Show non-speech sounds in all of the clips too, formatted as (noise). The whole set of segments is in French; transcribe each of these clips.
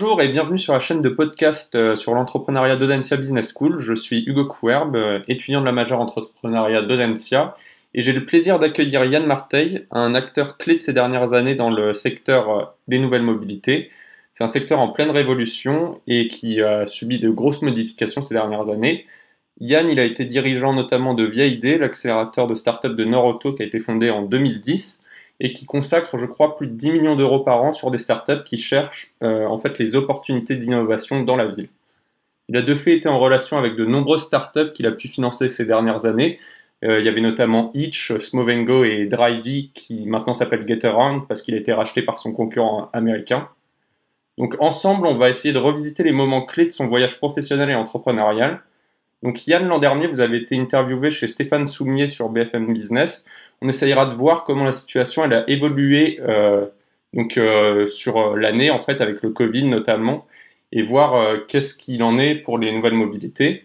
Bonjour et bienvenue sur la chaîne de podcast euh, sur l'entrepreneuriat d'Audencia Business School. Je suis Hugo Couerbe, euh, étudiant de la majeure entrepreneuriat d'Audencia et j'ai le plaisir d'accueillir Yann Marteil, un acteur clé de ces dernières années dans le secteur euh, des nouvelles mobilités. C'est un secteur en pleine révolution et qui a subi de grosses modifications ces dernières années. Yann, il a été dirigeant notamment de Via Idée, l'accélérateur de start-up de Norauto qui a été fondé en 2010 et qui consacre, je crois, plus de 10 millions d'euros par an sur des startups qui cherchent euh, en fait les opportunités d'innovation dans la ville. Il a de fait été en relation avec de nombreuses startups qu'il a pu financer ces dernières années. Euh, il y avait notamment Itch, Smovengo et Drivey qui maintenant s'appelle GetAround parce qu'il a été racheté par son concurrent américain. Donc ensemble, on va essayer de revisiter les moments clés de son voyage professionnel et entrepreneurial. Donc Yann, l'an dernier, vous avez été interviewé chez Stéphane Soumier sur BFM Business on essayera de voir comment la situation elle a évolué euh, donc euh, sur euh, l'année en fait avec le Covid notamment et voir qu'est-ce qu'il en est pour les nouvelles mobilités.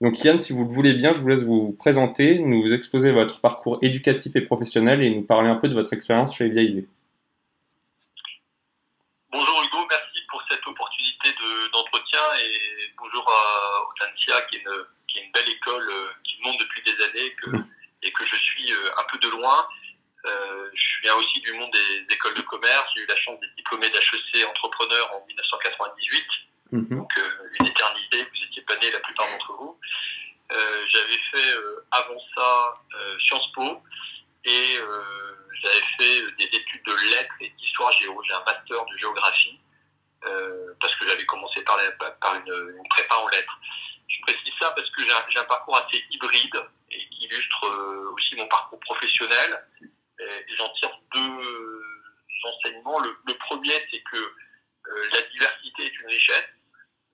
Donc Yann, si vous le voulez bien, je vous laisse vous présenter, nous exposer votre parcours éducatif et professionnel et nous parler un peu de votre expérience chez Via Idée. Bonjour Hugo, merci pour cette opportunité d'entretien et bonjour à Otancia qui, qui, est une belle école qui monte depuis des années que (laughs) et que je suis euh, un peu de loin. Euh, je viens aussi du monde des écoles de commerce. J'ai eu la chance d'être diplômé d'HEC entrepreneur en 1998. Mhm. Donc euh, une éternité, vous étiez pas né la plupart d'entre vous. j'avais fait avant ça Sciences Po et j'avais fait des études de lettres et d'histoire géo. J'ai un master de géographie parce que j'avais commencé par, par une, une, prépa en lettres. Je précise ça parce que j'ai un, parcours assez hybride et qui illustre euh, aussi mon j'en tire deux enseignements. Le, premier, c'est que euh, la diversité est une richesse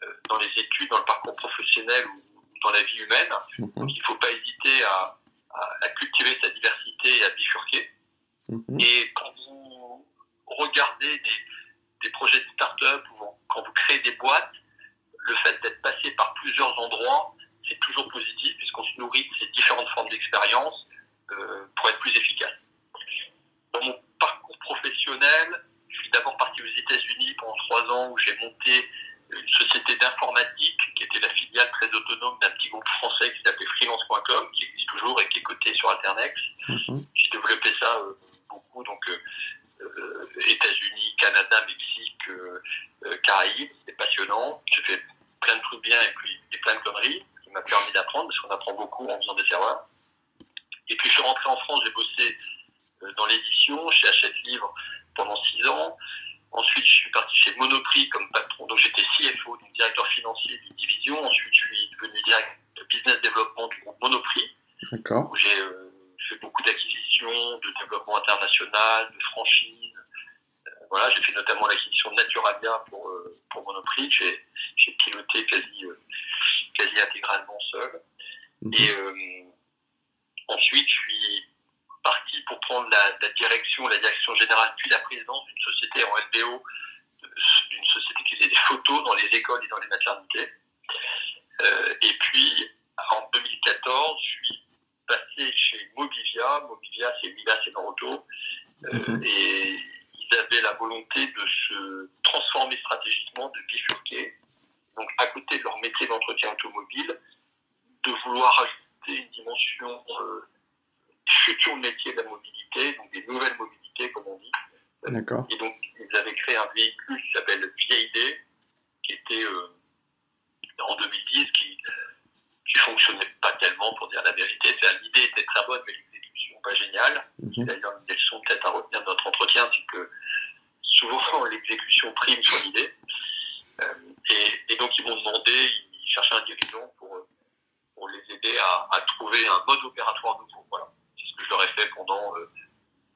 euh, dans les études, dans le parcours professionnel ou, dans la vie humaine. Mhm. Donc il ne faut pas hésiter à, à, cultiver sa diversité et à bifurquer. Mhm. Et quand vous regardez des, des projets de start-up ou quand vous créez des boîtes, le fait d'être passé par plusieurs endroits, c'est toujours positif puisqu'on se nourrit de ces différentes formes d'expérience euh, pour être plus efficace. Dans mon parcours professionnel, je suis d'abord parti aux États-Unis pendant trois ans où j'ai monté une société d'informatique qui était la filiale très autonome d'un petit groupe français qui s'appelait freelance.com, qui existe toujours et qui est coté sur Internet. Mhm. J'ai développé ça euh, beaucoup, donc euh, États-Unis, Canada, Mexique, Caraïbes, c'était passionnant. J'ai fait plein de trucs bien et puis et plein de conneries qui m'a permis d'apprendre parce qu'on apprend beaucoup en faisant des serveurs. Et puis je suis rentré en France, j'ai bossé euh, dans l'édition chez Hachette Livre pendant six ans. Ensuite, je suis parti chez Monoprix comme patron. Donc j'étais CFO, donc directeur financier d'une division. Ensuite, je suis devenu directeur de business développement du groupe Monoprix. D'accord. Où j'ai euh, fait beaucoup d'acquisitions, de développement international, de franchise voilà, j'ai fait notamment l'acquisition de Naturalia pour, euh, pour Monoprix. J'ai, j'ai piloté quasi, euh, quasi intégralement seul. Mhm. Et euh, ensuite, je suis parti pour prendre la, direction, la direction générale, puis la présidence d'une société en LBO, d'une société qui faisait des photos dans les écoles et dans les maternités. et puis, en 2014, je suis passé chez Mobivia. Mobivia, c'est Milas et Noroto. Mhm. Et ils avaient la volonté de se transformer stratégiquement, de bifurquer, donc à côté de leur métier d'entretien automobile, de vouloir ajouter une dimension euh, futur métier de la mobilité, donc des nouvelles mobilités, comme on dit. D'accord. Et donc, ils avaient créé un véhicule qui s'appelle Vieille qui était euh, en 2010, qui qui fonctionnait pas tellement, pour dire la vérité. L'idée était très bonne, mais pas géniale. Mhm. D'ailleurs, une des leçons peut-être à retenir de notre entretien, c'est que souvent (laughs) l'exécution prime sur l'idée. Euh, et, donc ils m'ont demandé, ils cherchaient un dirigeant pour, pour les aider à, trouver un mode opératoire nouveau. Voilà. C'est ce que je leur ai fait pendant, euh,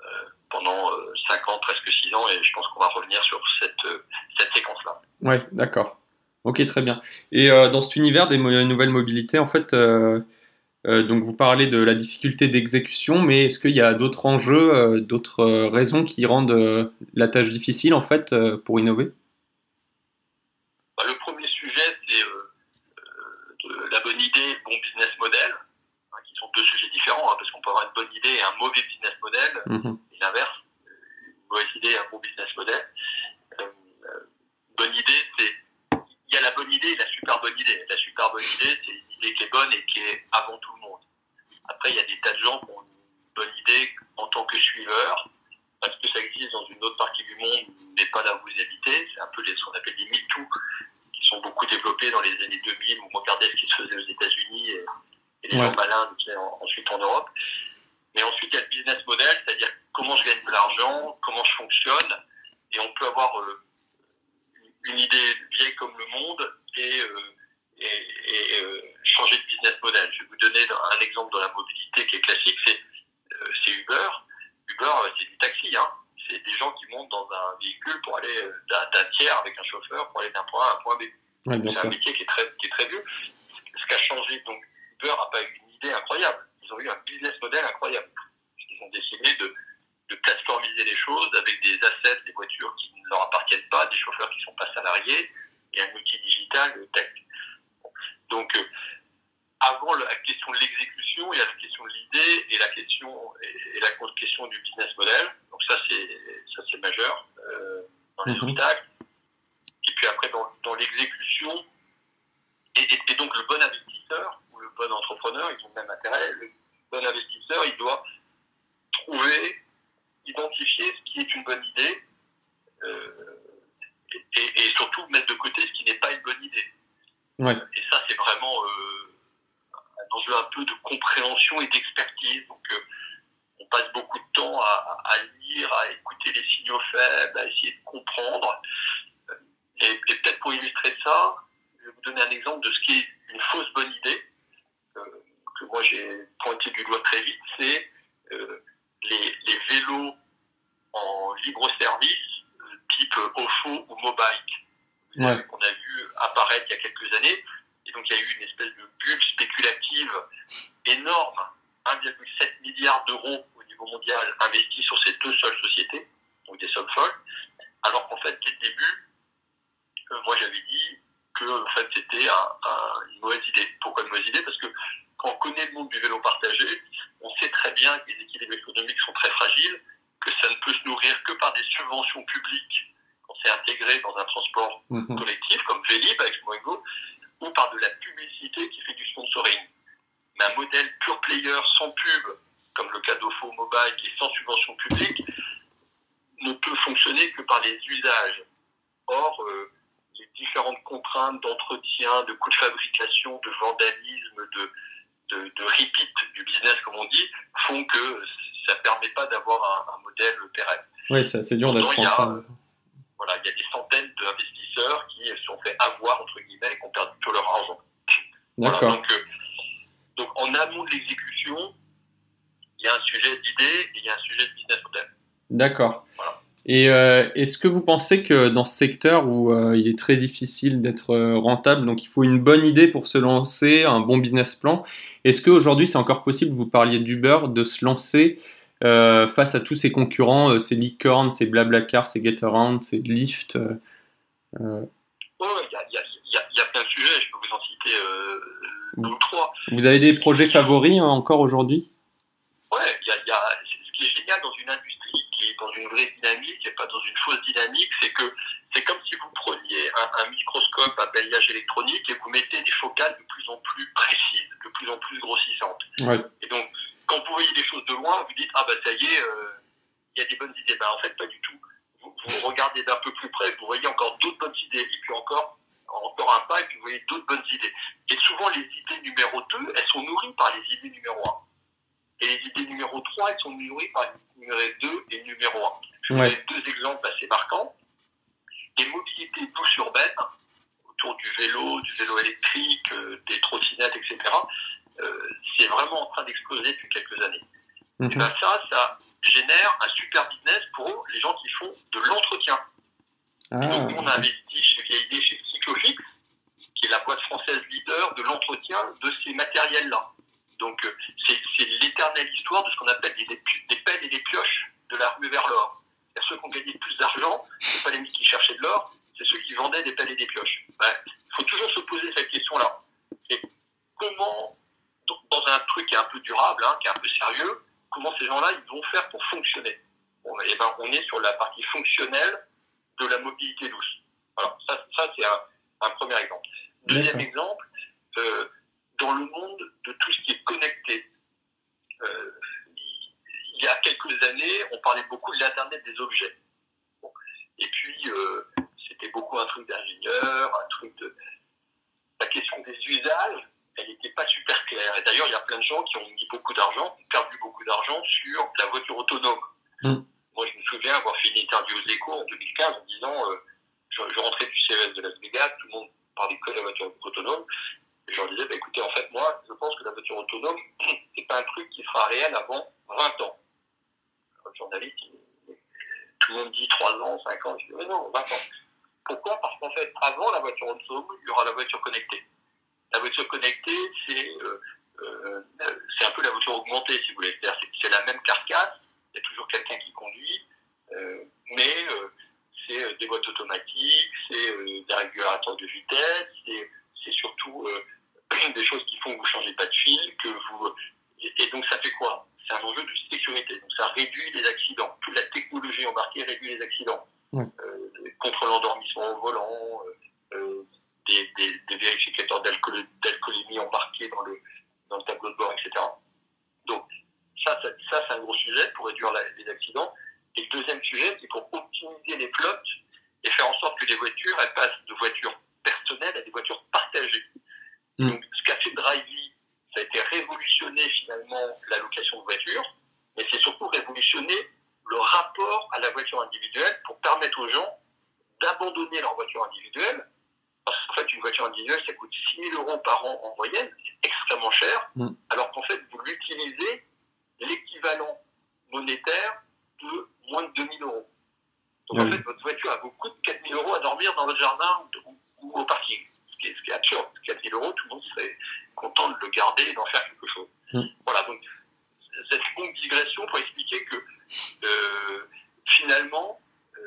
euh, pendant 5 ans, presque 6 ans, et je pense qu'on va revenir sur cette, cette séquence-là. Oui, d'accord. Ok, très bien. Et dans cet univers des nouvelles mobilités, en fait, donc vous parlez de la difficulté d'exécution, mais est-ce qu'il y a d'autres enjeux, euh, d'autres euh, raisons qui rendent la tâche difficile en fait pour innover? Bah, Le premier sujet, c'est la bonne idée, bon business model, hein, qui sont deux sujets différents, hein, parce qu'on peut avoir une bonne idée et un mauvais business model, mhm. et l'inverse, une mauvaise idée et un bon business model. bonne idée, c'est bonne idée, c'est une idée qui est bonne et qui est avant tout le monde. Après, il y a des tas de gens qui ont une bonne idée en tant que suiveur, parce que ça existe dans une autre partie du monde, mais pas là où vous habitez. C'est un peu les, ce qu'on appelle les MeToo, qui sont beaucoup développés dans les années 2000, où on regardait ce qui se faisait aux États-Unis et, et les Ouais. gens malins en- ensuite en Europe. Mais ensuite, il y a le business model, c'est-à-dire comment je gagne de l'argent, comment je fonctionne, et on peut avoir euh, une idée vieille comme le monde et, euh, et, et, euh, changer de business model. Je vais vous donner un exemple dans la mobilité qui est classique, c'est euh, c'est Uber. Uber, euh, c'est du taxi. Hein. C'est des gens qui montent dans un véhicule pour aller euh, d'un tiers avec un chauffeur pour aller d'un point A à un point B. Ouais, C'est un métier qui est très, qui est très vieux. Ce qui a changé, donc Uber n'a pas eu une idée incroyable. Ils ont eu un business model incroyable. Ils ont décidé de, de plateformiser les choses avec des assets, des voitures qui ne leur appartiennent pas, des chauffeurs qui ne sont pas salariés et un outil digital euh, tech. Donc, euh, avant la question de l'exécution, il y a la question de l'idée et la question et, et la question du business model. Donc ça, c'est ça c'est majeur euh, dans les Mhm. obstacles. Et puis après, dans, dans l'exécution, et, donc le bon investisseur ou le bon entrepreneur, ils ont le même intérêt. Le bon investisseur, il doit trouver, identifier ce qui est une bonne idée euh, et, surtout mettre de côté ce qui n'est pas une bonne idée. Ouais. Et ça, c'est vraiment euh, un enjeu un peu de compréhension et d'expertise. Donc, euh, on passe beaucoup de temps à, à lire, à écouter les signaux faibles, à essayer de comprendre. Et, et peut-être pour illustrer ça, vais vous donner un exemple de ce qui est une fausse bonne idée, euh, que moi j'ai pointé du doigt très vite, c'est euh, les, les vélos en libre service, euh, type OFO ou Mobike, Ouais. qu'on a vu apparaître il y a quelques années. Et donc il y a eu une espèce de bulle spéculative énorme, 1,7 milliard d'euros au niveau mondial investis sur ces deux seules sociétés, donc des sommes folles, alors qu'en fait, dès le début, euh, moi j'avais dit que en fait, c'était un- un- une mauvaise idée. Pourquoi une mauvaise idée? Parce que quand on connaît le monde du vélo partagé, on sait très bien que les équilibres économiques sont très fragiles, que ça ne peut se nourrir que par des subventions publiques quand c'est intégré dans un transport Mhm. collectif comme Vélib avec Moingo, ou par de la publicité qui fait du sponsoring. Mais un modèle pure player sans pub, comme le cas d'Ofo Mobile qui est sans subvention publique, ne peut fonctionner que par les usages. Or, euh, différentes contraintes d'entretien, de coûts de fabrication, de vandalisme, de, de, de repeat du business, comme on dit, font que ça ne permet pas d'avoir un, un modèle pérenne. Ouais, c'est dur d'être rentable. Voilà, il y a des centaines d'investisseurs qui se sont fait avoir, entre guillemets, et qui ont perdu tout leur argent. Voilà, D'accord. donc, euh, donc, en amont de l'exécution, il y a un sujet d'idée et il y a un sujet de business model. D'accord. Voilà. Et euh, est-ce que vous pensez que dans ce secteur où euh, il est très difficile d'être euh, rentable, donc il faut une bonne idée pour se lancer, un bon business plan, est-ce qu'aujourd'hui c'est encore possible, vous parliez d'Uber, de se lancer euh, face à tous ces concurrents, ces licornes, ces Blablacar, ces Getaround, ces euh, Oh, il y, a, y, y, y plein de sujets, je peux vous en citer deux ou trois. Vous avez des projets favoris hein, encore aujourd'hui? Ouais, il y a, ce qui est génial dans une industrie une vraie dynamique et pas dans une fausse dynamique, c'est que c'est comme si vous preniez un, un microscope à balayage électronique et vous mettez des focales de plus en plus précises, de plus en plus grossissantes. Ouais. Et donc, quand vous voyez les choses de loin, vous dites, ah ben ça y est, euh, il y a des bonnes idées. Ben en fait, pas du tout. Vous, vous regardez d'un peu plus près, vous voyez encore d'autres bonnes idées, et puis encore, encore un pas, et puis vous voyez d'autres bonnes idées. Et souvent, les idées numéro 2, elles sont nourries par les idées numéro 1. Et les idées numéro 3, elles sont nourries par les numéro 2 et numéro 1. Je vous donne deux exemples assez marquants. Les mobilités douces urbaines, autour du vélo, du vélo électrique, euh, des trottinettes, etc., euh, c'est vraiment en train d'exploser depuis quelques années. Et Mhm. ben ça, ça génère un super business pour les gens qui font de l'entretien. Ah, Donc, on a investi chez Vieille chez Cyclofix, qui est la boîte française leader de l'entretien de ces matériels-là. Donc, euh, c'est c'est l'éternelle histoire de ce qu'on appelle des, des pelles et des pioches de la rue vers l'or. Ceux qui ont gagné plus d'argent, c'est pas les mecs qui cherchaient de l'or, c'est ceux qui vendaient des pelles et des pioches. Il faut toujours se poser cette question-là. Et comment, dans- un truc qui est un peu durable, hein, qui est un peu sérieux, comment ces gens-là ils vont faire pour fonctionner? Bon, et ben, On est sur la partie fonctionnelle de la mobilité douce. Alors, ça, ça c'est un, un premier exemple. Deuxième D'accord. exemple, euh, dans le monde de tout ce qui est connecté. Euh, il y a quelques années, on parlait beaucoup de l'Internet des objets. Et puis, euh, c'était beaucoup un truc d'ingénieur, un truc de... La question des usages, elle n'était pas super claire. Et d'ailleurs, il y a plein de gens qui ont mis beaucoup d'argent, perdu beaucoup d'argent sur la voiture autonome. Mm. Moi, je me souviens avoir fait une interview aux échos en 2015 en disant, euh, je, rentrais du CES de Las Vegas, tout le monde parlait que de la voiture autonome. Et je leur disais, bah, écoutez, en fait, moi, je pense que la voiture autonome, (clears throat) c'est pas un truc qui sera réel avant 20 ans. Un journaliste, tout le monde dit 3 ans, 5 ans. Je dis, mais non, 20 ans. Pourquoi? Parce qu'en fait, avant la voiture autonome, il y aura la voiture connectée. La voiture connectée, c'est euh, euh, un peu la voiture augmentée, si vous voulez. C'est la même carcasse, il y a toujours quelqu'un qui conduit, euh, mais euh, c'est des boîtes automatiques, c'est des régulateurs de vitesse, c'est surtout (clears throat) des choses qui font que vous ne changez pas de fil, que vous et donc ça fait quoi? C'est un enjeu de sécurité. Donc ça réduit les accidents. Toute la technologie embarquée réduit les accidents. contre l'endormissement au volant, des, des, vérificateurs d'alcoolémie embarqués dans le, dans le tableau de bord, etc. Donc, ça, ça, ça c'est un gros sujet pour réduire les accidents. Et le deuxième sujet, c'est pour optimiser les flottes et faire en sorte que les voitures, elles passent de voitures personnelles à des voitures partagées. Mm. Donc, ce qu'a fait Drivey, ça a été révolutionner finalement la location de voitures, mais c'est surtout révolutionner le rapport à la voiture individuelle pour permettre aux gens d'abandonner leur voiture individuelle parce qu'en fait, une voiture individuelle, ça coûte 6 000 euros par an en moyenne, c'est extrêmement cher, mm. alors qu'en fait, vous l'utilisez l'équivalent monétaire de moins de 2 000 euros. Donc en fait, votre voiture, elle vous coûte 4 000 euros à dormir dans votre jardin ou, au parking, ce qui, est, ce qui est absurde. 4 000 euros, tout le monde serait content de le garder et d'en faire quelque chose. Voilà, donc cette longue digression pour expliquer que euh, finalement, euh,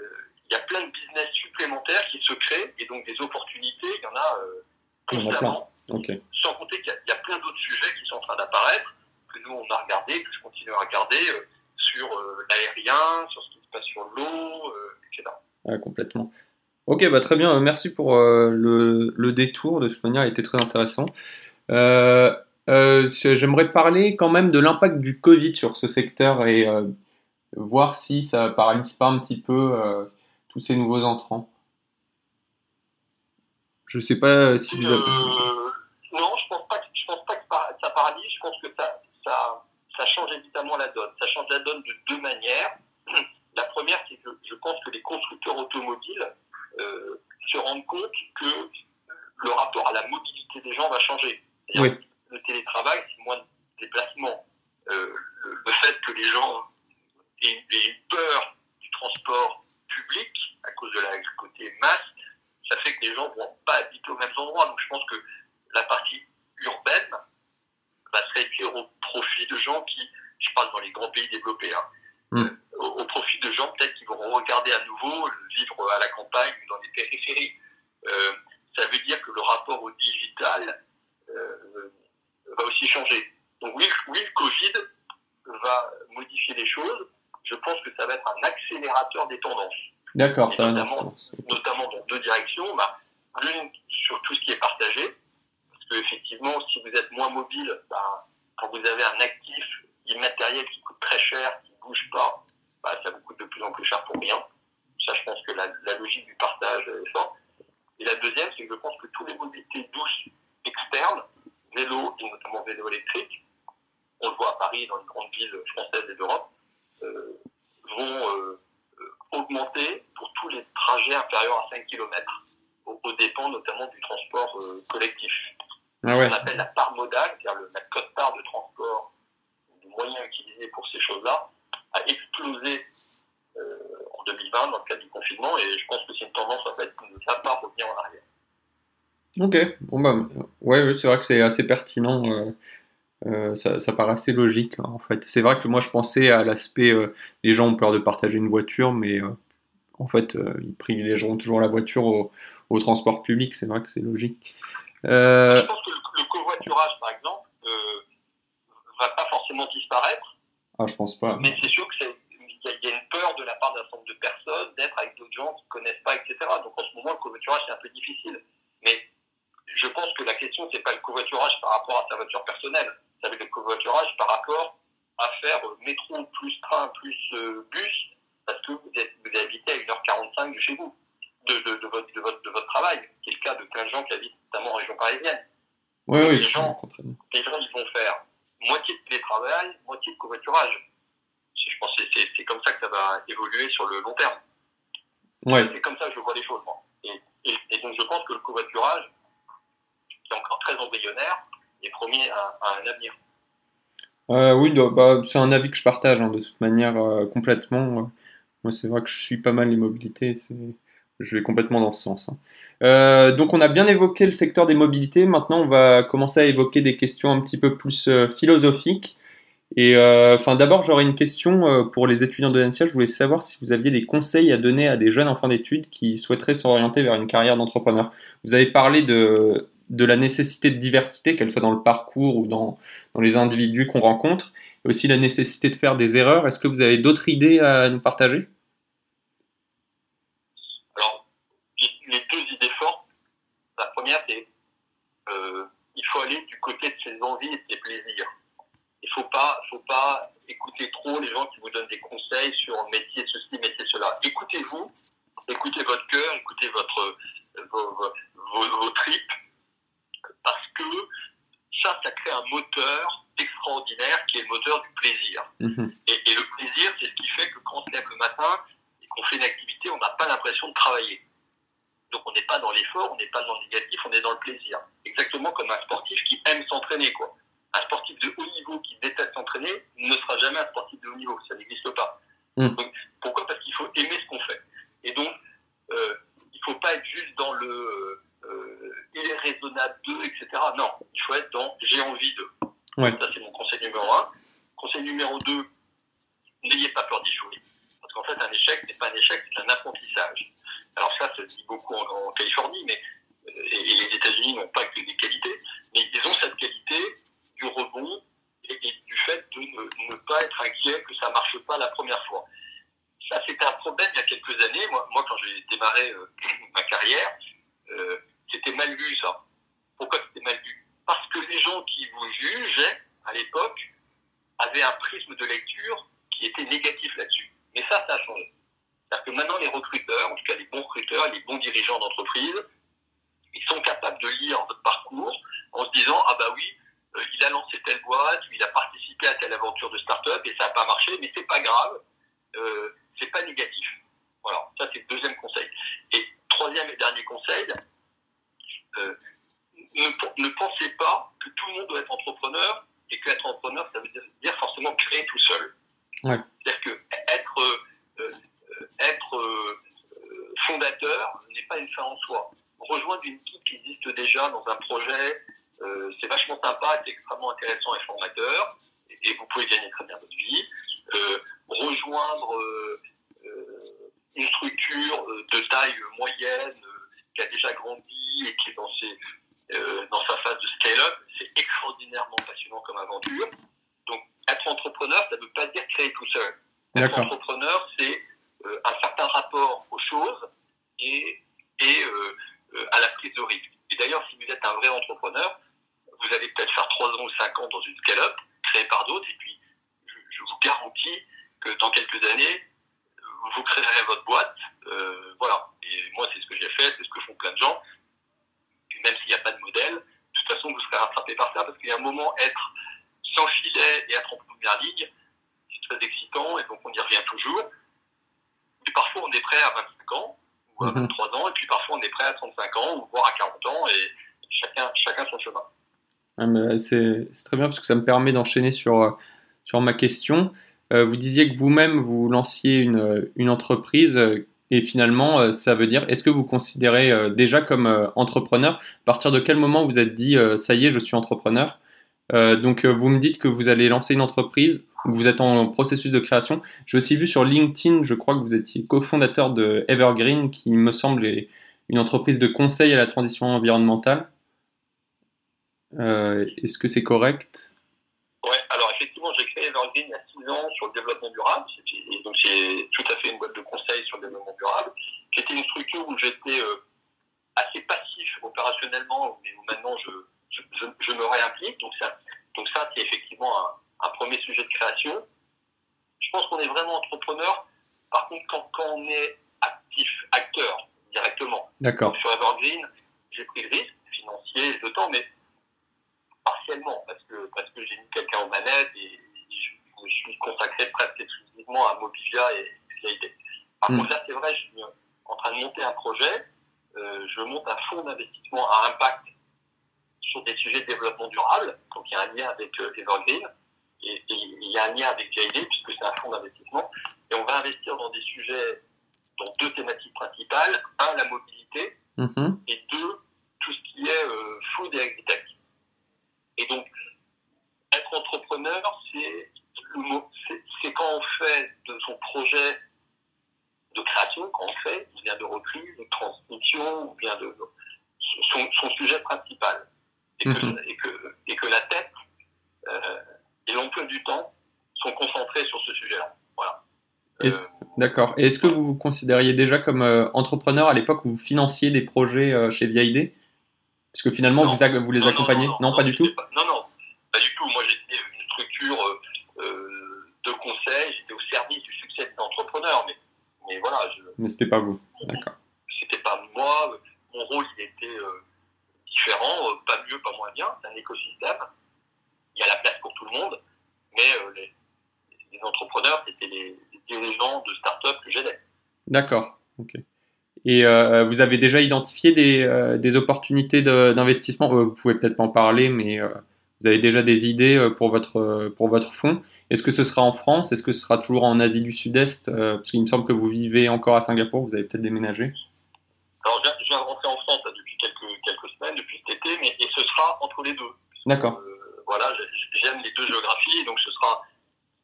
il y a plein de business supplémentaires qui se créent et donc des opportunités, il y en a euh, constamment. Sans compter qu'il y, a plein d'autres sujets qui sont en train d'apparaître, que nous on a regardé, que je continue à regarder euh, sur euh, l'aérien, sur ce qui se passe sur l'eau, etc. Ouais, complètement. Ok, bah très bien, merci pour le, le, détour, de toute manière, il était très intéressant. J'aimerais parler quand même de l'impact du Covid sur ce secteur et voir si ça paralyse pas un petit peu tous ces nouveaux entrants Je ne sais pas si vous avez... Euh, non, je pense pas, je pense pas que ça paralyse. Je pense que ça, ça, ça change évidemment la donne. Ça change la donne de deux manières. (clears throat) La première, c'est que je pense que les constructeurs automobiles euh, se rendent compte que le rapport à la mobilité des gens va changer. Oui. Le télétravail, c'est moins de déplacements. Euh, le, fait que les gens aient, aient peur du transport public, à cause de la côté masse, ça fait que les gens ne vont pas habiter aux mêmes endroits. Donc je pense que la partie urbaine va se réduire au profit de gens qui, je parle dans les grands pays développés, hein, hmm. euh, au, profit de gens peut-être qui vont regarder à nouveau vivre à la campagne ou dans les périphéries. Euh, ça veut dire que le rapport au digital euh, va aussi changer. Donc oui, oui, le Covid va modifier les choses je pense que ça va être un accélérateur des tendances. D'accord, ça va dans deux directions. Bah, L'une sur tout ce qui est partagé, parce qu'effectivement, si vous êtes moins mobile, bah, quand vous avez un actif immatériel qui coûte très cher, qui ne bouge pas, bah, ça vous coûte de plus en plus cher pour rien. Ça, je pense que la, logique du partage est forte. Et la deuxième, c'est que je pense que tous les mobilités douces externes, vélo et notamment vélo électrique, on le voit à Paris, dans les grandes villes françaises et d'Europe, euh, vont euh, euh, augmenter pour tous les trajets inférieurs à 5 km, aux, dépens notamment du transport collectif. Ah On appelle la part modale, c'est-à-dire la cote-part de transport, du moyen utilisé pour ces choses-là, a explosé en 2020 dans le cadre du confinement et je pense que c'est une tendance à ne pas revenir en arrière. Ok, bon bah, ouais, c'est vrai que c'est assez pertinent. Euh, ça, ça, paraît assez logique en fait. C'est vrai que moi je pensais à l'aspect euh, les gens ont peur de partager une voiture, mais euh, en fait ils privilégieront toujours la voiture au, au transport public. C'est vrai que c'est logique. Je pense que le, covoiturage par exemple va pas forcément disparaître. Ah, je pense pas. Mais c'est sûr qu'il y, y, a une peur de la part d'un certain nombre de personnes d'être avec d'autres gens qui ne connaissent pas, etc. Donc en ce moment, le covoiturage, c'est un peu difficile. Mais je pense que la question, c'est pas le covoiturage rapport à sa voiture personnelle. Ça veut dire le covoiturage par rapport à faire métro plus train plus bus parce que vous, êtes, vous habitez à 1h45 de chez vous, de, de, de, votre, de, votre, de votre travail, qui est le cas de plein de gens qui habitent notamment en région parisienne. Oui, oui, les, gens, les gens, ils vont faire moitié de télétravail, moitié de covoiturage. Je pense que c'est comme ça que ça va évoluer sur le long terme. Ouais. C'est comme ça que je vois les choses, moi. Et, et, et, donc je pense que le covoiturage, qui est encore très embryonnaire, est promis à, à un avenir. Euh, oui, bah, c'est un avis que je partage hein, de toute manière euh, complètement. Moi, c'est vrai que je suis pas mal les mobilités, je vais complètement dans ce sens. Hein. Euh, donc, on a bien évoqué le secteur des mobilités. Maintenant, on va commencer à évoquer des questions un petit peu plus philosophiques. Et euh, enfin, d'abord, j'aurais une question euh, pour les étudiants de l'ENSIA. Je voulais savoir si vous aviez des conseils à donner à des jeunes en fin d'études qui souhaiteraient s'orienter vers une carrière d'entrepreneur. Vous avez parlé de, de la nécessité de diversité, qu'elle soit dans le parcours ou dans, dans les individus qu'on rencontre et aussi la nécessité de faire des erreurs. Est-ce que vous avez d'autres idées à nous partager? Alors, les deux idées fortes. La première, c'est euh, il faut aller du côté de ses envies et de ses plaisirs. Il faut pas, faut pas écouter trop les gens qui vous donnent des conseils sur métier ceci, métier cela. Écoutez-vous, écoutez votre cœur, écoutez votre vos, vos, vos tripes, parce que ça, ça crée un moteur extraordinaire qui est le moteur du plaisir. Mmh. Et, et, le plaisir, c'est ce qui fait que quand on se lève le matin et qu'on fait une activité, on n'a pas l'impression de travailler. Donc on n'est pas dans l'effort, on n'est pas dans le négatif, on est dans le plaisir. Exactement comme un sportif qui aime s'entraîner, quoi. Un sportif de haut niveau qui déteste s'entraîner ne sera jamais un sportif de haut niveau, ça n'existe pas. Mmh. Donc, pourquoi? Parce qu'il faut aimer ce qu'on fait. Et donc, euh, il faut pas être juste dans le euh, il est raisonnable de, etc. Non, il faut être dans j'ai envie de. Ouais. Ça, c'est mon conseil numéro un. Conseil numéro deux, n'ayez pas peur d'échouer. Parce qu'en fait, un échec n'est pas un échec, c'est un apprentissage. Alors ça, ça se dit beaucoup en, en Californie, mais et, et les États-Unis n'ont pas que des qualités, mais ils ont cette qualité du rebond et, du fait de ne, ne, pas être inquiet que ça marche pas la première fois. Ça, c'était un problème il y a quelques années. Moi, moi quand j'ai démarré euh, (clears throat) ma carrière, euh, c'était mal vu ça. Pourquoi c'était mal vu? Parce que les gens qui vous jugeaient à l'époque avaient un prisme de lecture qui était négatif là-dessus. Mais ça, ça a changé. C'est-à-dire que maintenant, les recruteurs, en tout cas les bons recruteurs, les bons dirigeants d'entreprise, ils sont capables de lire votre parcours en se disant ah bah oui, euh, il a lancé telle boîte, il a participé à telle aventure de start-up et ça n'a pas marché, mais c'est pas grave, euh, c'est pas négatif. Voilà, ça c'est le deuxième conseil. Et troisième et dernier conseil, euh, ne, ne, pensez pas que tout le monde doit être entrepreneur et qu'être entrepreneur, ça veut dire, dire forcément créer tout seul. Ouais. C'est-à-dire que être, euh, être fondateur n'est pas une fin en soi. Rejoindre une équipe qui existe déjà dans un projet, euh, c'est vachement sympa, c'est extrêmement intéressant et formateur, et, et, vous pouvez gagner très bien votre vie. rejoindre une structure de taille moyenne qui a déjà grandi et qui est dans, ses, euh, dans sa phase de scale-up, c'est extraordinairement passionnant comme aventure. Donc, être entrepreneur, ça ne veut pas dire créer tout seul. Être entrepreneur, c'est euh, un certain rapport aux choses et, et euh, à la prise de risque. Et d'ailleurs, si vous êtes un vrai entrepreneur, vous allez peut-être faire 3 ans ou 5 ans dans une scale-up créée par d'autres, et puis je, je, vous garantis que dans quelques années, vous créerez votre boîte. Euh, voilà. Et moi, c'est ce que j'ai fait, c'est ce que font plein de gens. Même s'il n'y a pas de modèle, de toute façon, vous serez rattrapé par ça, parce qu'il y a un moment, être sans filet et être en première ligne, c'est très excitant, et donc on y revient toujours. Et parfois, on est prêt à 25 ans, ou à 23 mm -hmm. ans, et puis parfois, on est prêt à 35 ans, ou voire à 40 ans, et chacun, chacun son chemin. Ah, c'est très bien, parce que ça me permet d'enchaîner sur, sur ma question. Euh, vous disiez que vous-même, vous lanciez une, une entreprise euh, et finalement, euh, ça veut dire, est-ce que vous considérez euh, déjà comme euh, entrepreneur? À partir de quel moment vous êtes dit, ça y est, je suis entrepreneur? Donc, vous me dites que vous allez lancer une entreprise, vous êtes en processus de création. J'ai aussi vu sur LinkedIn, je crois que vous étiez cofondateur de Evergreen, qui me semble une entreprise de conseil à la transition environnementale. Est-ce que c'est correct? Ouais, alors effectivement, j'ai créé Evergreen il y a 6 ans sur le développement durable. Et donc, c'est tout à fait une boîte de conseil sur le développement durable, qui était une structure où j'étais euh, assez passif opérationnellement, mais où maintenant je, je, je, je, me réimplique. Donc ça, donc ça c'est effectivement un, un, premier sujet de création. Je pense qu'on est vraiment entrepreneur. Par contre, quand, quand on est actif, acteur directement. D'accord. Sur Evergreen, j'ai pris le risque financier, de temps, mais partiellement parce que parce que j'ai mis quelqu'un aux manettes et je me suis consacré presque exclusivement à Mobivia et VID. Par mm. contre, là, c'est vrai, je suis en train de monter un projet. Euh, je monte un fonds d'investissement à impact sur des sujets de développement durable. Donc, il y a un lien avec euh, Evergreen et, il y a un lien avec VID puisque c'est un fonds d'investissement. Et on va investir dans des sujets, dans deux thématiques principales. Un, la mobilité. Et deux, tout ce qui est euh, food et agritech. Et donc, être entrepreneur, c'est c'est quand on fait de son projet de création, quand on fait, ou bien de recrue, de transmission, ou bien de son, sujet principal. Et que, mhm. et, que, et que, la tête euh, et l'emploi du temps sont concentrés sur ce sujet-là. Voilà. Euh, d'accord. Et est-ce que vous vous considériez déjà comme euh, entrepreneur à l'époque où vous financiez des projets chez VID Parce que finalement, vous, vous, les accompagnez? non, pas, du tout? Non, non, pas du tout. Moi, j'étais une structure de conseil, j'étais au service du succès des entrepreneurs, mais, mais voilà. Je, mais c'était pas vous, d'accord. C'était pas moi, mon rôle il était euh, différent, euh, pas mieux, pas moins bien, c'est un écosystème, il y a la place pour tout le monde, mais euh, les, les, entrepreneurs, c'était les, dirigeants de start-up que j'aidais. D'accord, ok. Et euh, vous avez déjà identifié des, euh, des opportunités d'investissement? Vous pouvez peut-être pas en parler, mais euh, vous avez déjà des idées pour votre, pour votre fonds? Est-ce que ce sera en France? Est-ce que ce sera toujours en Asie du Sud-Est? Euh, Parce qu'il me semble que vous vivez encore à Singapour, vous avez peut-être déménagé. Alors, je viens de rentrer en France depuis quelques, quelques semaines, depuis cet été, mais, et ce sera entre les deux. D'accord. Euh, voilà, j'aime les deux géographies, donc ce sera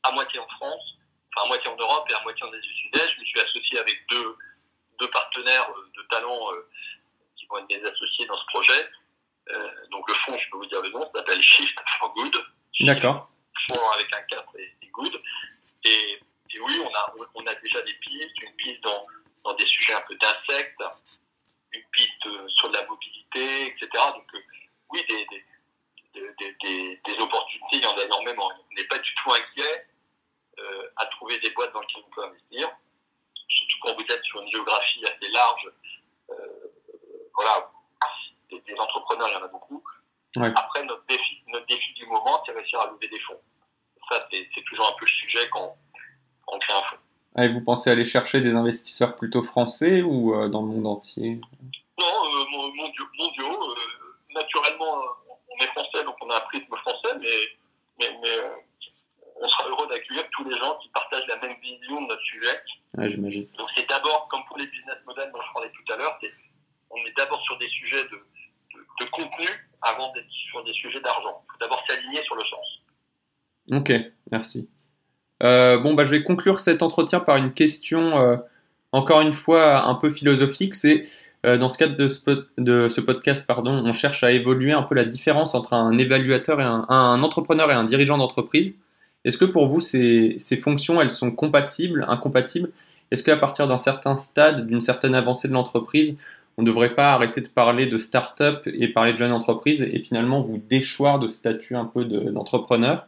à moitié en France, enfin à moitié en Europe et à moitié en Asie du Sud-Est. Je me suis associé avec deux, deux partenaires euh, de talent qui vont être mes associés dans ce projet. donc le fonds, je peux vous dire le nom, s'appelle Shift for Good. D'accord avec un 4 et, good. Et, oui, on a, on a déjà des pistes, une piste dans, dans des sujets un peu d'insectes, une piste euh, sur la mobilité, etc. Donc euh, oui, des, des, des, des, opportunités, il y en a énormément. On n'est pas du tout inquiet euh, à trouver des boîtes dans lesquelles on peut investir, surtout quand vous êtes sur une géographie assez large. voilà, des, entrepreneurs, il y en a beaucoup. Après, notre défi, notre défi du moment, c'est réussir à lever des fonds ça, c'est toujours un peu le sujet quand, on crée un vous pensez aller chercher des investisseurs plutôt français ou euh, dans le monde entier? Non, euh, mondiaux. Euh, naturellement, on est français, donc on a un prisme français, mais, mais, mais on sera heureux d'accueillir tous les gens qui partagent la même vision de notre sujet. Ouais, j'imagine. Donc c'est d'abord, comme pour les business models dont je parlais tout à l'heure, on est d'abord sur des sujets de, de, de contenu avant d'être sur des sujets d'argent. Il faut d'abord s'aligner sur le sens. Ok, merci. Euh, bon, bah, je vais conclure cet entretien par une question, euh, encore une fois, un peu philosophique. C'est euh, dans ce cadre de ce, podcast, pardon, on cherche à évoluer un peu la différence entre un évaluateur et un, entrepreneur et un dirigeant d'entreprise. Est-ce que pour vous, ces, fonctions, elles sont compatibles, incompatibles? Est-ce qu'à partir d'un certain stade, d'une certaine avancée de l'entreprise, on ne devrait pas arrêter de parler de start-up et parler de jeune entreprise et finalement vous déchoir de statut un peu d'entrepreneur?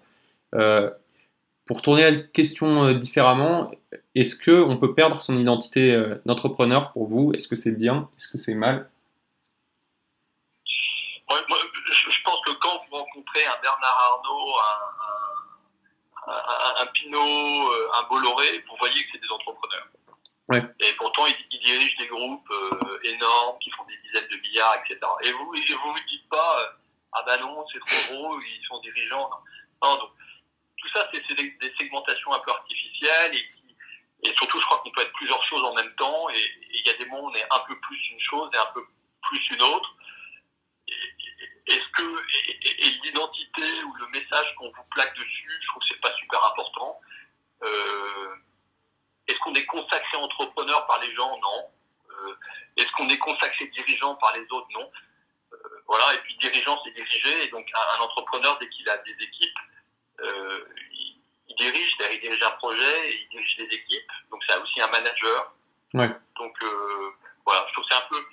Pour tourner la question euh, différemment, est-ce qu'on peut perdre son identité euh, d'entrepreneur pour vous? Est-ce que c'est bien? Est-ce que c'est mal? Je pense que quand vous rencontrez un Bernard Arnault, un, un, Pinot, un Bolloré, vous voyez que c'est des entrepreneurs. Et pourtant, ils, dirigent des groupes énormes qui font des dizaines de milliards, etc. Et vous, vous vous dites pas, ah ben non, c'est trop gros, ils sont dirigeants. Non donc, tout ça, c'est des, segmentations un peu artificielles et, et surtout, je crois qu'on peut être plusieurs choses en même temps et il y a des moments où on est un peu plus une chose et un peu plus une autre. Est-ce que et, l'identité ou le message qu'on vous plaque dessus, je trouve que c'est pas super important. Euh, est-ce qu'on est consacré entrepreneur par les gens? Non. Euh, est-ce qu'on est consacré dirigeant par les autres? Non. Euh, voilà. Et puis dirigeant, c'est diriger. Et donc un entrepreneur, dès qu'il a des équipes, euh, il, dirige, il dirige un projet, il dirige des équipes, donc c'est aussi un manager. Ouais. Donc euh, voilà, je trouve que c'est un peu,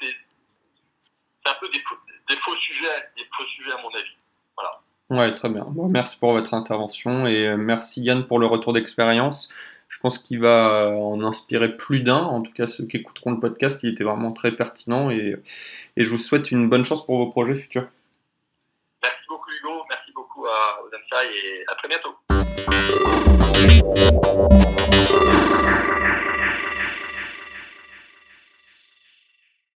c'est, un peu des, faux sujets des faux sujets à mon avis. Voilà. Ouais, très bien. Bon, merci pour votre intervention et euh, merci Yann pour le retour d'expérience. Je pense qu'il va en inspirer plus d'un, en tout cas ceux qui écouteront le podcast, il était vraiment très pertinent et, et je vous souhaite une bonne chance pour vos projets futurs. Merci beaucoup Hugo, merci beaucoup à Odensa et à très bientôt.